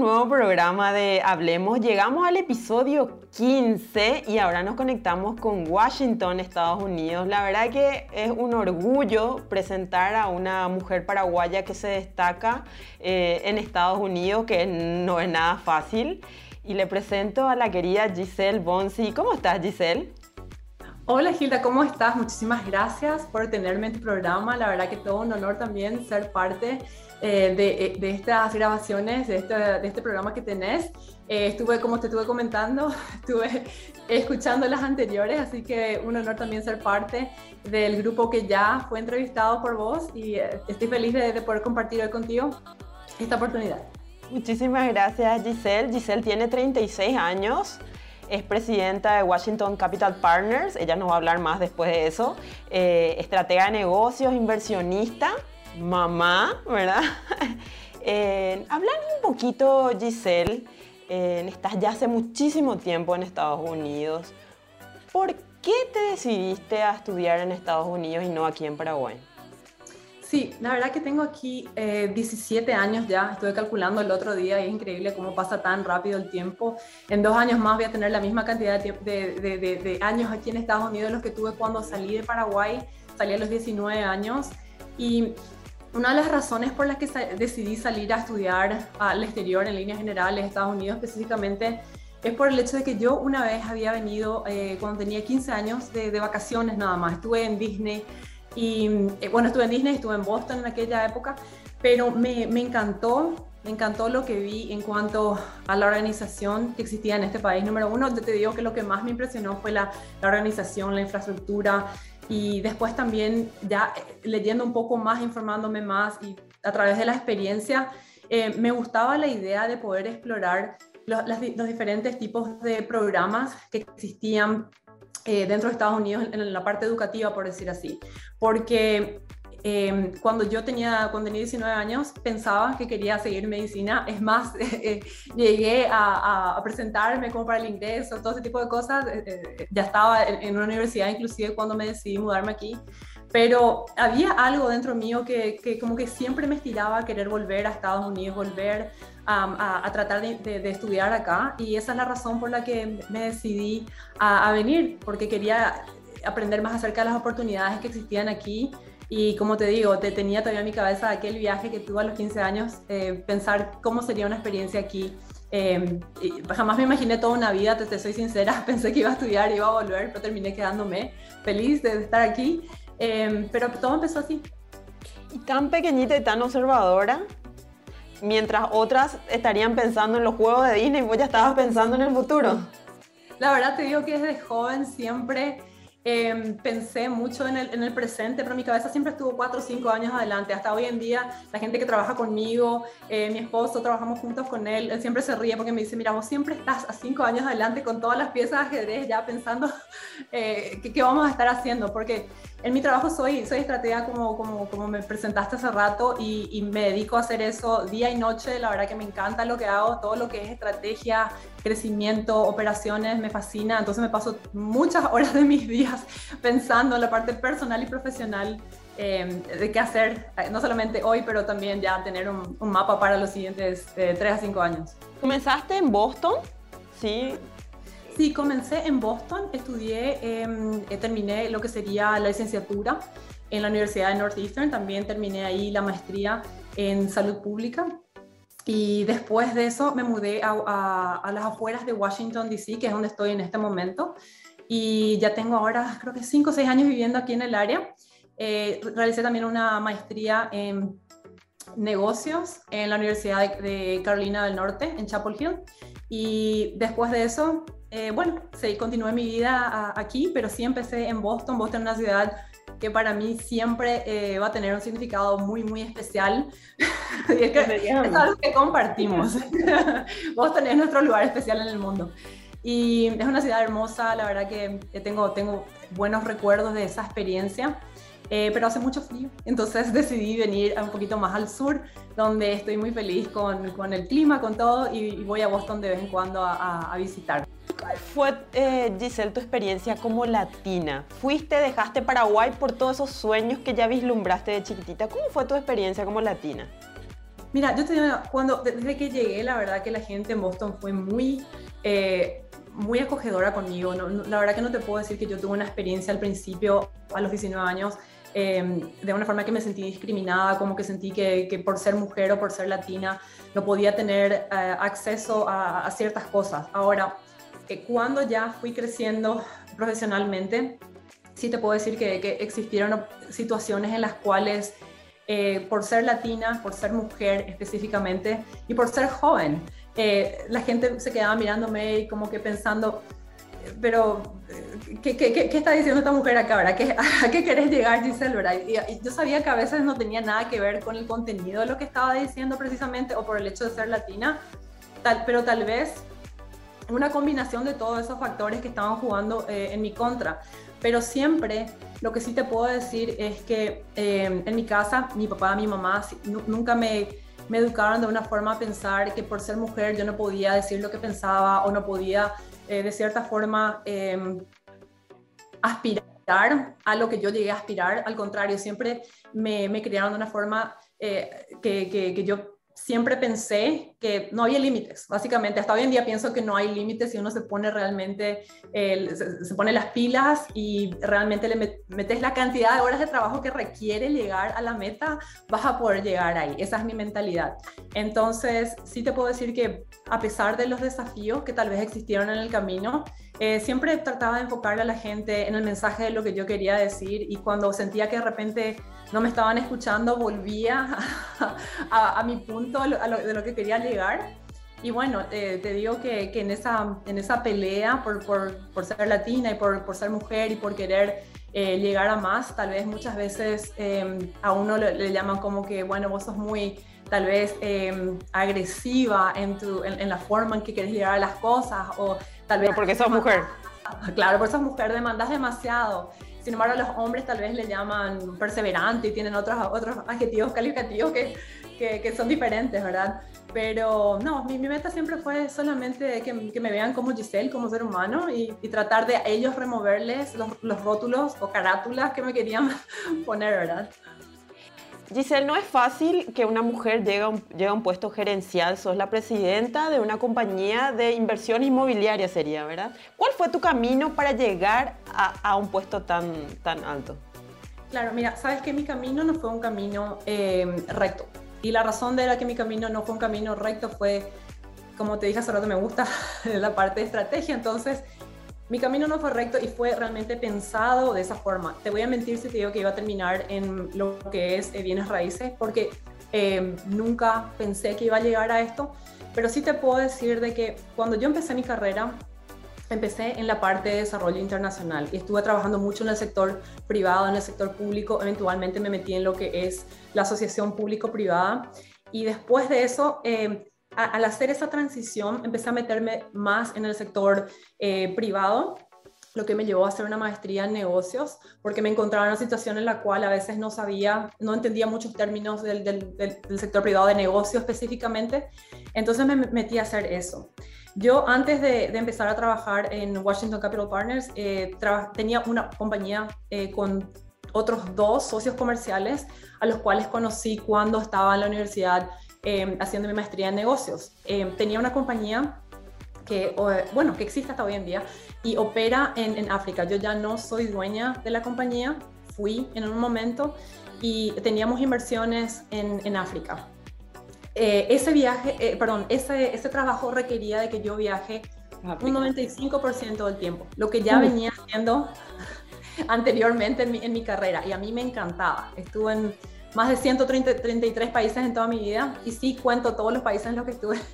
nuevo programa de Hablemos. Llegamos al episodio 15 y ahora nos conectamos con Washington, Estados Unidos. La verdad que es un orgullo presentar a una mujer paraguaya que se destaca eh, en Estados Unidos, que no es nada fácil. Y le presento a la querida Giselle Bonsi. ¿Cómo estás, Giselle? Hola Gilda, ¿cómo estás? Muchísimas gracias por tenerme en tu programa. La verdad que todo un honor también ser parte eh, de, de, estas grabaciones, de este, de este programa que tenés. Eh, estuve, como te estuve comentando, estuve escuchando las anteriores, así que un honor también ser parte del grupo que ya fue entrevistado por vos y eh, estoy feliz de, de poder compartir hoy contigo esta oportunidad. Muchísimas gracias Giselle. Giselle tiene 36 años es presidenta de Washington Capital Partners, ella nos va a hablar más después de eso, eh, estratega de negocios, inversionista, mamá, ¿verdad? eh, un poquito, Giselle, estás ya hace muchísimo tiempo en Estados Unidos. ¿Por qué te decidiste a estudiar en Estados Unidos y no aquí en Paraguay? Sí, la verdad que tengo aquí eh, 17 años ya, estuve calculando el otro día y es increíble cómo pasa tan rápido el tiempo. En dos años más voy a tener la misma cantidad de, de, de, de años aquí en Estados Unidos los que tuve cuando salí de Paraguay, salí a los 19 años. Y una de las razones por las que decidí salir a estudiar al exterior en líneas generales, Estados Unidos específicamente, es por el hecho de que yo una vez había venido eh, cuando tenía 15 años de, de vacaciones nada más, estuve en Disney y eh, bueno, estuve en Disney, estuve en Boston en aquella época, pero me, me, encantó, me encantó lo que vi en cuanto a la organización que existía en este país. Número uno, te digo que lo que más me impresionó fue la, la organización, la infraestructura y después también ya eh, leyendo un poco más, informándome más y a través de la experiencia, eh, me gustaba la idea de poder explorar los, los diferentes tipos de programas que existían eh, dentro de Estados Unidos en la parte educativa, por decir así. Porque eh, cuando yo tenía, cuando tenía 19 años, pensaba que quería seguir medicina. Es más, eh, llegué a, a, presentarme como para el ingreso, todo ese tipo de cosas. Eh, ya estaba en, en, una universidad, inclusive cuando me decidí mudarme aquí. Pero había algo dentro mío que, que como que siempre me estiraba a querer volver a Estados Unidos, volver a, a, tratar de, de, de, estudiar acá. Y esa es la razón por la que me decidí a, a venir, porque quería aprender más acerca de las oportunidades que existían aquí y como te digo, te tenía todavía en mi cabeza aquel viaje que tuve a los 15 años, eh, pensar cómo sería una experiencia aquí. Eh, jamás me imaginé toda una vida, te, te, soy sincera, pensé que iba a estudiar, iba a volver, pero terminé quedándome feliz de estar aquí. Eh, pero todo empezó así. Y tan pequeñita y tan observadora, mientras otras estarían pensando en los juegos de Disney, vos ya estabas pensando en el futuro. La verdad te digo que desde joven siempre eh, pensé mucho en el, en el, presente, pero mi cabeza siempre estuvo cuatro o cinco años adelante. Hasta hoy en día, la gente que trabaja conmigo, eh, mi esposo, trabajamos juntos con él, él siempre se ríe porque me dice, mira, vos siempre estás a cinco años adelante con todas las piezas de ajedrez ya pensando eh, qué vamos a estar haciendo, porque en mi trabajo soy, soy estratega como, como, como me presentaste hace rato y, y, me dedico a hacer eso día y noche. La verdad que me encanta lo que hago, todo lo que es estrategia, crecimiento, operaciones, me fascina. Entonces me paso muchas horas de mis días pensando en la parte personal y profesional eh, de qué hacer, eh, no solamente hoy, pero también ya tener un, un mapa para los siguientes eh, 3 a 5 años. ¿Comenzaste en Boston? Sí, Sí, comencé en Boston, estudié, eh, terminé lo que sería la licenciatura en la Universidad de Northeastern, también terminé ahí la maestría en salud pública y después de eso me mudé a, a, a las afueras de Washington, D.C., que es donde estoy en este momento, y ya tengo ahora creo que 5 o 6 años viviendo aquí en el área. Eh, realicé también una maestría en negocios en la Universidad de, de Carolina del Norte, en Chapel Hill, y después de eso eh, bueno, sí, continué mi vida a, aquí, pero sí empecé en Boston. Boston es una ciudad que para mí siempre eh, va a tener un significado muy, muy especial. y es, que, es algo que compartimos. Boston es nuestro lugar especial en el mundo. Y es una ciudad hermosa, la verdad que tengo, tengo buenos recuerdos de esa experiencia. Eh, pero hace mucho frío, entonces decidí venir un poquito más al sur, donde estoy muy feliz con, con el clima, con todo, y, y, voy a Boston de vez en cuando a, a, a visitar. ¿Cómo fue, eh, Giselle, tu experiencia como latina? Fuiste, dejaste Paraguay por todos esos sueños que ya vislumbraste de chiquitita. ¿Cómo fue tu experiencia como latina? Mira, yo te cuando, desde que llegué, la verdad que la gente en Boston fue muy, eh, muy acogedora conmigo. la verdad que no te puedo decir que yo tuve una experiencia al principio, a los 19 años, em, de una forma que me sentí discriminada, como que sentí que, por ser mujer o por ser latina no podía tener eh, acceso a, ciertas cosas. Ahora, eh, cuando ya fui creciendo profesionalmente, sí te puedo decir que, que existieron situaciones en las cuales eh, por ser latina, por ser mujer específicamente y por ser joven. Eh, la gente se quedaba mirándome y como que pensando, pero ¿qué, qué, qué, está diciendo esta mujer acá, verdad? ¿A qué querés llegar, Giselle, verdad? Y, yo sabía que a veces no tenía nada que ver con el contenido de lo que estaba diciendo precisamente o por el hecho de ser latina, tal, pero tal vez una combinación de todos esos factores que estaban jugando eh, en mi contra. Pero siempre lo que sí te puedo decir es que eh, en mi casa, mi papá, mi mamá nunca me, educaron de una forma a pensar que por ser mujer yo no podía decir lo que pensaba o no podía eh, de cierta forma em, aspirar a lo que yo llegué a aspirar. Al contrario, siempre me, me criaron de una forma que, que yo siempre pensé que no había límites, básicamente. Hasta hoy en día pienso que no hay límites si uno se pone realmente, se, pone las pilas y realmente le metes la cantidad de horas de trabajo que requiere llegar a la meta, vas a poder llegar ahí. Esa es mi mentalidad. Entonces, sí te puedo decir que a pesar de los desafíos que tal vez existieron en el camino, eh, siempre trataba de enfocarle a la gente en el mensaje de lo que yo quería decir y cuando sentía que de repente no me estaban escuchando, volvía a, mi punto de lo que quería llegar. Y bueno, te digo que, que, en, esa, en esa pelea por, por, por ser latina y por, por, ser mujer y por querer eh, llegar a más, tal vez muchas veces em, a uno le, llaman como que, bueno, vos sos muy tal vez em, agresiva en, tu, en, la forma en que quieres llegar a las cosas o tal vez... porque sos mujer. Claro, porque sos mujer, demandas demasiado. Sin embargo, a los hombres tal vez le llaman perseverante y tienen otros, otros adjetivos calificativos que, que, son diferentes, ¿verdad? Pero no, mi, mi, meta siempre fue solamente que, que, me vean como Giselle, como ser humano y, y tratar de ellos removerles los, los rótulos o carátulas que me querían poner, ¿verdad? Giselle, no es fácil que una mujer llegue a, un, puesto gerencial. Sos la presidenta de una compañía de inversión inmobiliaria, sería, ¿verdad? ¿Cuál fue tu camino para llegar a, un puesto tan, tan alto? Claro, mira, sabes que mi camino no fue un camino eh, recto. Y la razón de la que mi camino no fue un camino recto fue, como te dije hace rato, me gusta la parte de estrategia. Entonces, mi camino no fue recto y fue realmente pensado de esa forma. Te voy a mentir si te digo que iba a terminar en lo que es eh, bienes raíces, porque eh, nunca pensé que iba a llegar a esto, pero sí te puedo decir de que cuando yo empecé mi carrera, empecé en la parte de desarrollo internacional y estuve trabajando mucho en el sector privado, en el sector público, eventualmente me metí en lo que es la asociación público-privada. Y después de eso eh, al hacer esa transición empecé a meterme más en el sector eh, privado, lo que me llevó a hacer una maestría en negocios, porque me encontraba en una situación en la cual a veces no sabía, no entendía muchos términos del, sector privado de negocio específicamente, entonces me metí a hacer eso. Yo antes de, empezar a trabajar en Washington Capital Partners, eh, tenía una compañía eh, con otros dos socios comerciales a los cuales conocí cuando estaba en la universidad Em, haciendo mi maestría en negocios. Em, tenía una compañía que, bueno, que existe hasta hoy en día y opera en, África. Yo ya no soy dueña de la compañía, fui en un momento y teníamos inversiones en, en África. Eh, ese viaje, eh, perdón, ese, ese trabajo requería de que yo viaje un 95% del tiempo, lo que ya venía haciendo anteriormente en mi, en mi, carrera y a mí me encantaba. Estuve en más de 133 países en toda mi vida y sí cuento todos los países en los que estuve.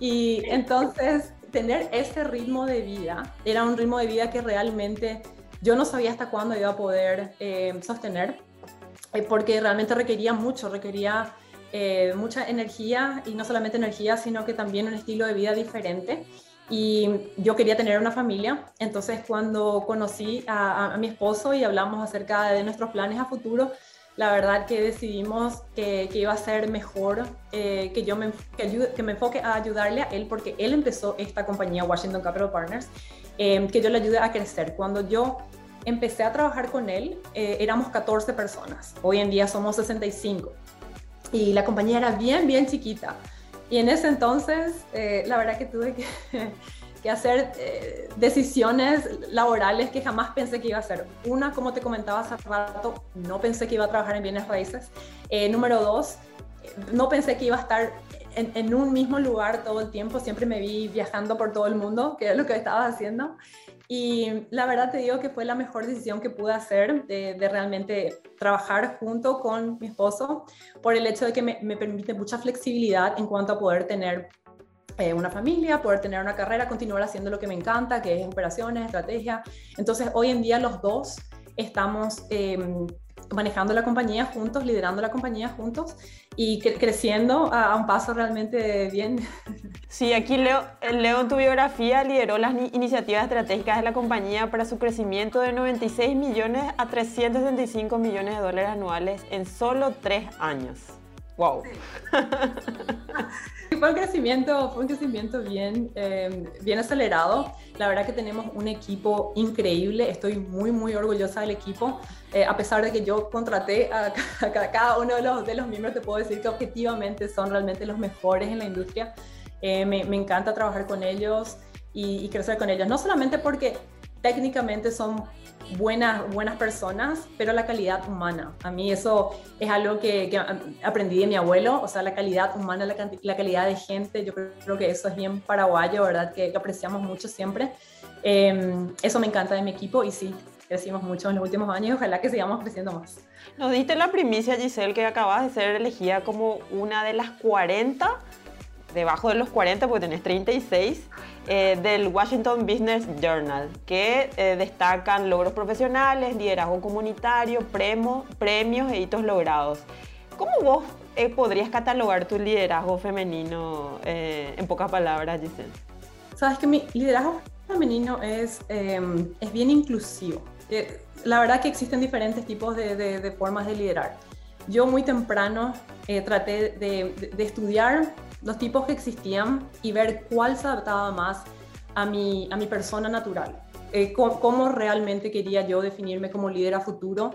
Y entonces tener ese ritmo de vida era un ritmo de vida que realmente yo no sabía hasta cuándo iba a poder eh, sostener, eh, porque realmente requería mucho, requería eh, mucha energía y no solamente energía, sino que también un estilo de vida diferente. Y yo quería tener una familia, entonces cuando conocí a, a mi esposo y hablamos acerca de nuestros planes a futuro, la verdad que decidimos que, iba a ser mejor eh, que yo me, que, me enfoque a ayudarle a él porque él empezó esta compañía Washington Capital Partners, eh, que yo le ayude a crecer. Cuando yo empecé a trabajar con él, eh, éramos 14 personas, hoy en día somos 65. y la compañía era bien, bien chiquita. Y en ese entonces, eh, la verdad que tuve que, que hacer eh, decisiones laborales que jamás pensé que iba a hacer. Una, como te comentaba hace rato, no pensé que iba a trabajar en bienes raíces. Eh, número dos, no pensé que iba a estar en, en, un mismo lugar todo el tiempo. Siempre me vi viajando por todo el mundo, que es lo que estaba haciendo. Y la verdad te digo que fue la mejor decisión que pude hacer de, de realmente trabajar junto con mi esposo por el hecho de que me, me permite mucha flexibilidad en cuanto a poder tener eh, una familia, poder tener una carrera, continuar haciendo lo que me encanta, que es operaciones, estrategia. Entonces, hoy en día los dos estamos eh, manejando la compañía juntos, liderando la compañía juntos y cre creciendo a, un paso realmente bien. Sí, aquí leo, leo en tu biografía, lideró las iniciativas estratégicas de la compañía para su crecimiento de 96 millones a 365 millones de dólares anuales en solo tres años. ¡Wow! Sí. fue un crecimiento, un crecimiento bien, eh, bien acelerado. La verdad que tenemos un equipo increíble. Estoy muy, muy orgullosa del equipo. Eh, a pesar de que yo contraté a, cada uno de los, de los miembros, te puedo decir que objetivamente son realmente los mejores en la industria. Eh, me, encanta trabajar con ellos y, crecer con ellos. No solamente porque técnicamente son buenas, buenas personas, pero la calidad humana. A mí eso es algo que, que aprendí de mi abuelo, o sea, la calidad humana, la, la, calidad de gente, yo creo que eso es bien paraguayo, ¿verdad? Que, que apreciamos mucho siempre. Eh, eso me encanta de mi equipo y sí, crecimos mucho en los últimos años y ojalá que sigamos creciendo más. Nos diste la primicia, Giselle, que acabas de ser elegida como una de las 40, debajo de los 40 porque tenés 36, eh, del Washington Business Journal, que eh, destacan logros profesionales, liderazgo comunitario, premo, premios e hitos logrados. ¿Cómo vos eh, podrías catalogar tu liderazgo femenino eh, en pocas palabras, Giselle? Sabes que mi liderazgo femenino es, em, es bien inclusivo. la verdad que existen diferentes tipos de, de, de formas de liderar. Yo muy temprano traté de, de estudiar los tipos que existían y ver cuál se adaptaba más a mi, a mi persona natural, eh, cómo, realmente quería yo definirme como líder a futuro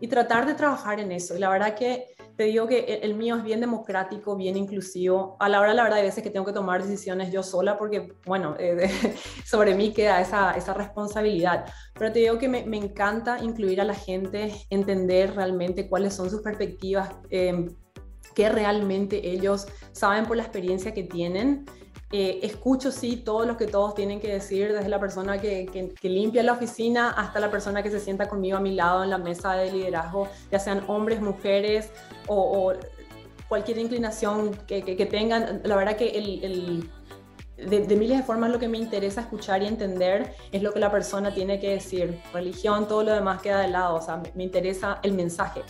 y tratar de trabajar en eso. Y la verdad que te digo que el, el mío es bien democrático, bien inclusivo. A la hora, la verdad, hay veces que tengo que tomar decisiones yo sola porque, bueno, eh, sobre mí queda esa, esa responsabilidad. Pero te digo que me, me, encanta incluir a la gente, entender realmente cuáles son sus perspectivas. Eh, que realmente ellos saben por la experiencia que tienen. Eh, escucho sí todo lo que todos tienen que decir, desde la persona que, que, limpia la oficina hasta la persona que se sienta conmigo a mi lado en la mesa de liderazgo, ya sean hombres, mujeres o, cualquier inclinación que, que, tengan. La verdad que el, el de, de, miles de formas lo que me interesa escuchar y entender es lo que la persona tiene que decir. Religión, todo lo demás queda de lado, o sea, me interesa el mensaje.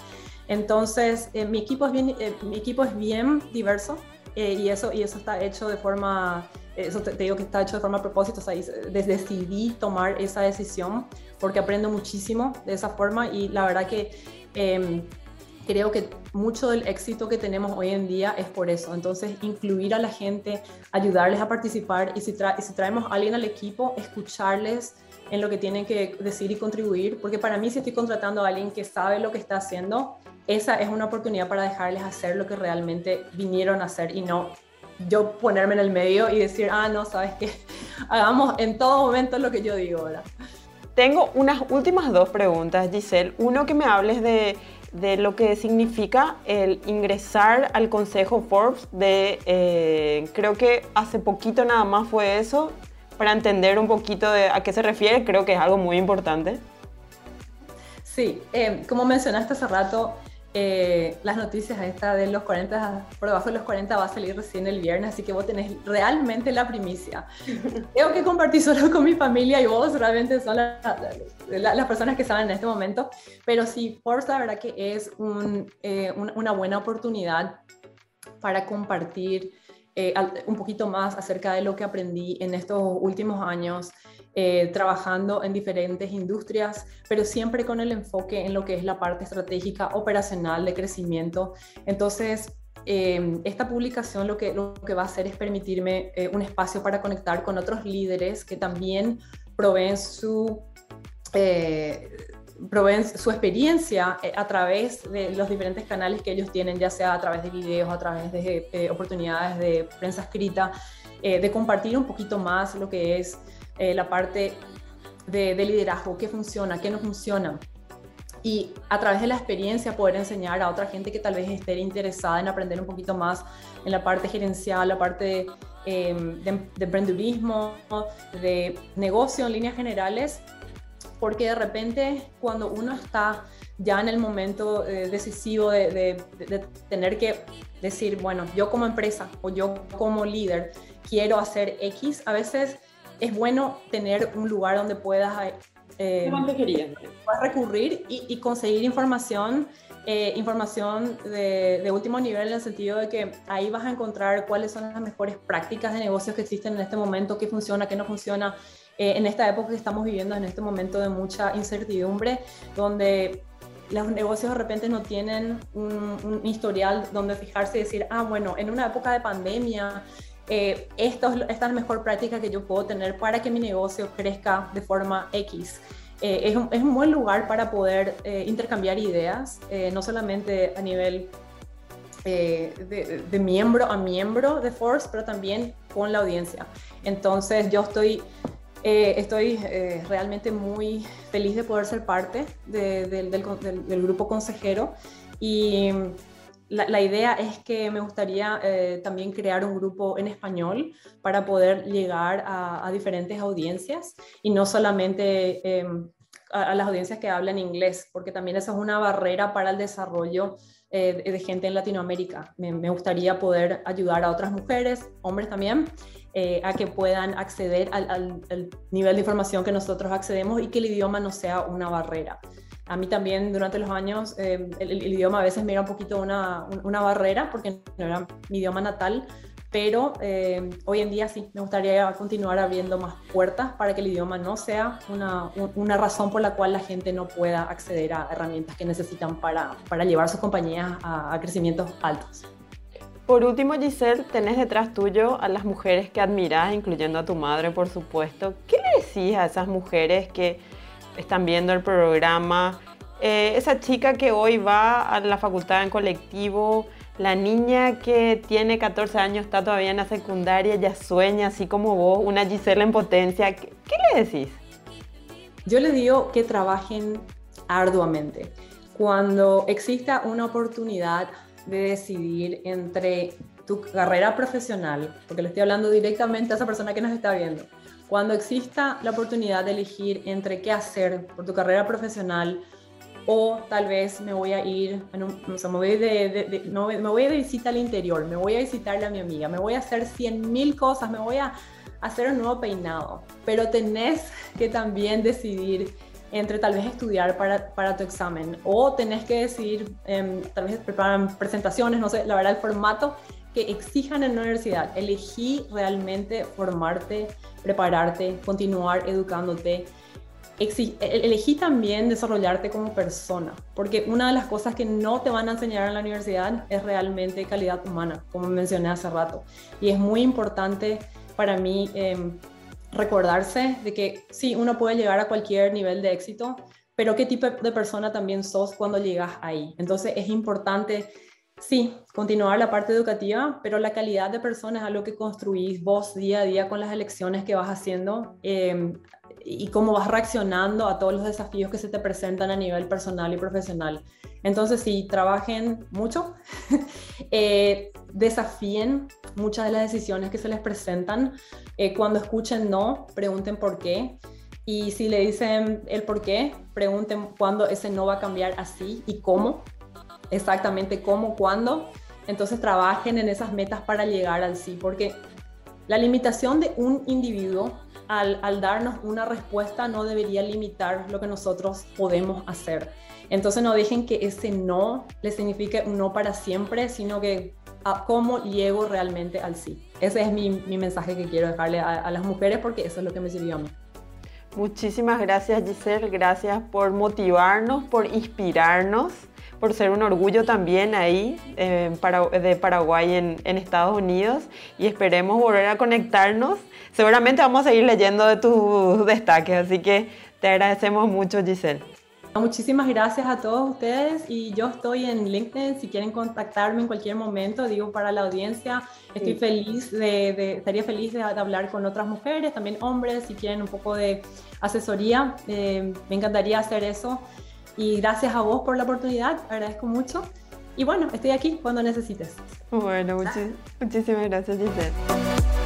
Entonces, eh, mi, equipo es bien, eh, mi equipo es bien diverso eh, y, eso, y eso está hecho de forma, eso te, te, digo que está hecho de forma a propósito, o sea, decidí tomar esa decisión porque aprendo muchísimo de esa forma y la verdad que eh, creo que mucho del éxito que tenemos hoy en día es por eso. Entonces, incluir a la gente, ayudarles a participar y si, tra y si traemos a alguien al equipo, escucharles en lo que tienen que decir y contribuir, porque para mí si estoy contratando a alguien que sabe lo que está haciendo, esa es una oportunidad para dejarles hacer lo que realmente vinieron a hacer y no yo ponerme en el medio y decir, ah, no, sabes que hagamos en todo momento lo que yo digo, ¿verdad? Tengo unas últimas dos preguntas, Giselle. Uno, que me hables de, de lo que significa el ingresar al Consejo Forbes. De, eh, creo que hace poquito nada más fue eso, para entender un poquito de a qué se refiere, creo que es algo muy importante. Sí, eh, como mencionaste hace rato, eh, las noticias esta de los 40, por debajo de los 40 va a salir recién el viernes, así que vos tenés realmente la primicia. Tengo que compartir solo con mi familia y vos realmente son la, la, las personas que saben en este momento, pero sí, Forbes la verdad que es un, eh, un, una buena oportunidad para compartir eh, un poquito más acerca de lo que aprendí en estos últimos años eh, trabajando en diferentes industrias, pero siempre con el enfoque en lo que es la parte estratégica operacional de crecimiento. Entonces, eh, esta publicación lo que, lo que va a hacer es permitirme eh, un espacio para conectar con otros líderes que también proveen su, eh, proveen su experiencia eh, a través de los diferentes canales que ellos tienen, ya sea a través de videos, a través de eh, oportunidades de prensa escrita, de compartir un poquito más lo que es la parte de, de, liderazgo, qué funciona, qué no funciona. Y a través de la experiencia poder enseñar a otra gente que tal vez esté interesada en aprender un poquito más en la parte gerencial, la parte de, de emprendedurismo, de negocio en líneas generales, porque de repente cuando uno está ya en el momento eh, decisivo de, tener que decir, bueno, yo como empresa o yo como líder quiero hacer X, a veces es bueno tener un lugar donde puedas, eh, recurrir y, conseguir información. Eh, información de, de, último nivel en el sentido de que ahí vas a encontrar cuáles son las mejores prácticas de negocios que existen en este momento, qué funciona, qué no funciona, eh, en esta época que estamos viviendo, en este momento de mucha incertidumbre, donde los negocios de repente no tienen un, historial donde fijarse y decir, ah, bueno, en una época de pandemia, eh, esto, esta es la mejor práctica que yo puedo tener para que mi negocio crezca de forma X. Eh, es, un, es, un, buen lugar para poder intercambiar ideas, no solamente a nivel de, de, miembro a miembro de Force, pero también con la audiencia. Entonces yo estoy eh, estoy eh, realmente muy feliz de poder ser parte del, grupo consejero y la, idea es que me gustaría eh, también crear un grupo en español para poder llegar a, diferentes audiencias y no solamente em, a, las audiencias que hablan inglés, porque también esa es una barrera para el desarrollo de gente en Latinoamérica. me gustaría poder ayudar a otras mujeres, hombres también, eh, a que puedan acceder al, nivel de información que nosotros accedemos y que el idioma no sea una barrera. A mí también durante los años eh, el, idioma a veces me era un poquito una, barrera porque no era mi idioma natal, pero eh, hoy en día sí, me gustaría continuar abriendo más puertas para que el idioma no sea una, razón por la cual la gente no pueda acceder a herramientas que necesitan para, llevar sus compañías a, a crecimientos altos. Por último, Giselle, tenés detrás tuyo a las mujeres que admirás, incluyendo a tu madre, por supuesto. ¿Qué le decís a esas mujeres que están viendo el programa? Eh, esa chica que hoy va a la facultad en colectivo, la niña que tiene 14 años, está todavía en la secundaria, ya sueña así como vos, una Giselle en potencia. ¿Qué, qué le decís? Yo le digo que trabajen arduamente. Cuando exista una oportunidad de decidir entre tu carrera profesional, porque le estoy hablando directamente a esa persona que nos está viendo, cuando exista la oportunidad de elegir entre qué hacer por tu carrera profesional o tal vez me voy a ir, me, voy de, no, voy de visita al interior, me voy a visitarle a mi amiga, me voy a hacer 100 mil cosas, me voy a hacer un nuevo peinado, pero tenés que también decidir entre tal vez estudiar para, para tu examen o tenés que decidir, em, tal vez preparar presentaciones, no sé, la verdad el formato que exijan en la universidad. Elegí realmente formarte, prepararte, continuar educándote. E-, elegí también desarrollarte como persona, porque una de las cosas que no te van a enseñar en la universidad es realmente calidad humana, como mencioné hace rato. Y es muy importante para mí eh, recordarse de que sí, uno puede llegar a cualquier nivel de éxito, pero qué tipo de persona también sos cuando llegas ahí. Entonces es importante, sí, continuar la parte educativa, pero la calidad de persona es algo que construís vos día a día con las elecciones que vas haciendo. Eh, y cómo vas reaccionando a todos los desafíos que se te presentan a nivel personal y profesional. Entonces, sí, trabajen mucho, eh, desafíen muchas de las decisiones que se les presentan. Eh, cuando escuchen no, pregunten por qué. Y si le dicen el por qué, pregunten cuándo ese no va a cambiar así y cómo. Exactamente cómo, cuándo. Entonces trabajen en esas metas para llegar al sí, porque la limitación de un individuo al, darnos una respuesta no debería limitar lo que nosotros podemos hacer. Entonces no dejen que ese no le signifique un no para siempre, sino que a cómo llego realmente al sí. Ese es mi, mensaje que quiero dejarle a, a las mujeres porque eso es lo que me sirvió a mí. Muchísimas gracias Giselle, gracias por motivarnos, por inspirarnos por ser un orgullo también ahí eh, de Paraguay en, en, Estados Unidos y esperemos volver a conectarnos. Seguramente vamos a seguir leyendo de tus destaques, así que te agradecemos mucho Giselle. Muchísimas gracias a todos ustedes y yo estoy en LinkedIn si quieren contactarme en cualquier momento, digo para la audiencia, estoy feliz de, estaría feliz de, hablar con otras mujeres, también hombres, si quieren un poco de asesoría, eh, me encantaría hacer eso y gracias a vos por la oportunidad, agradezco mucho y bueno, estoy aquí cuando necesites. Bueno, muchísimas gracias Giselle.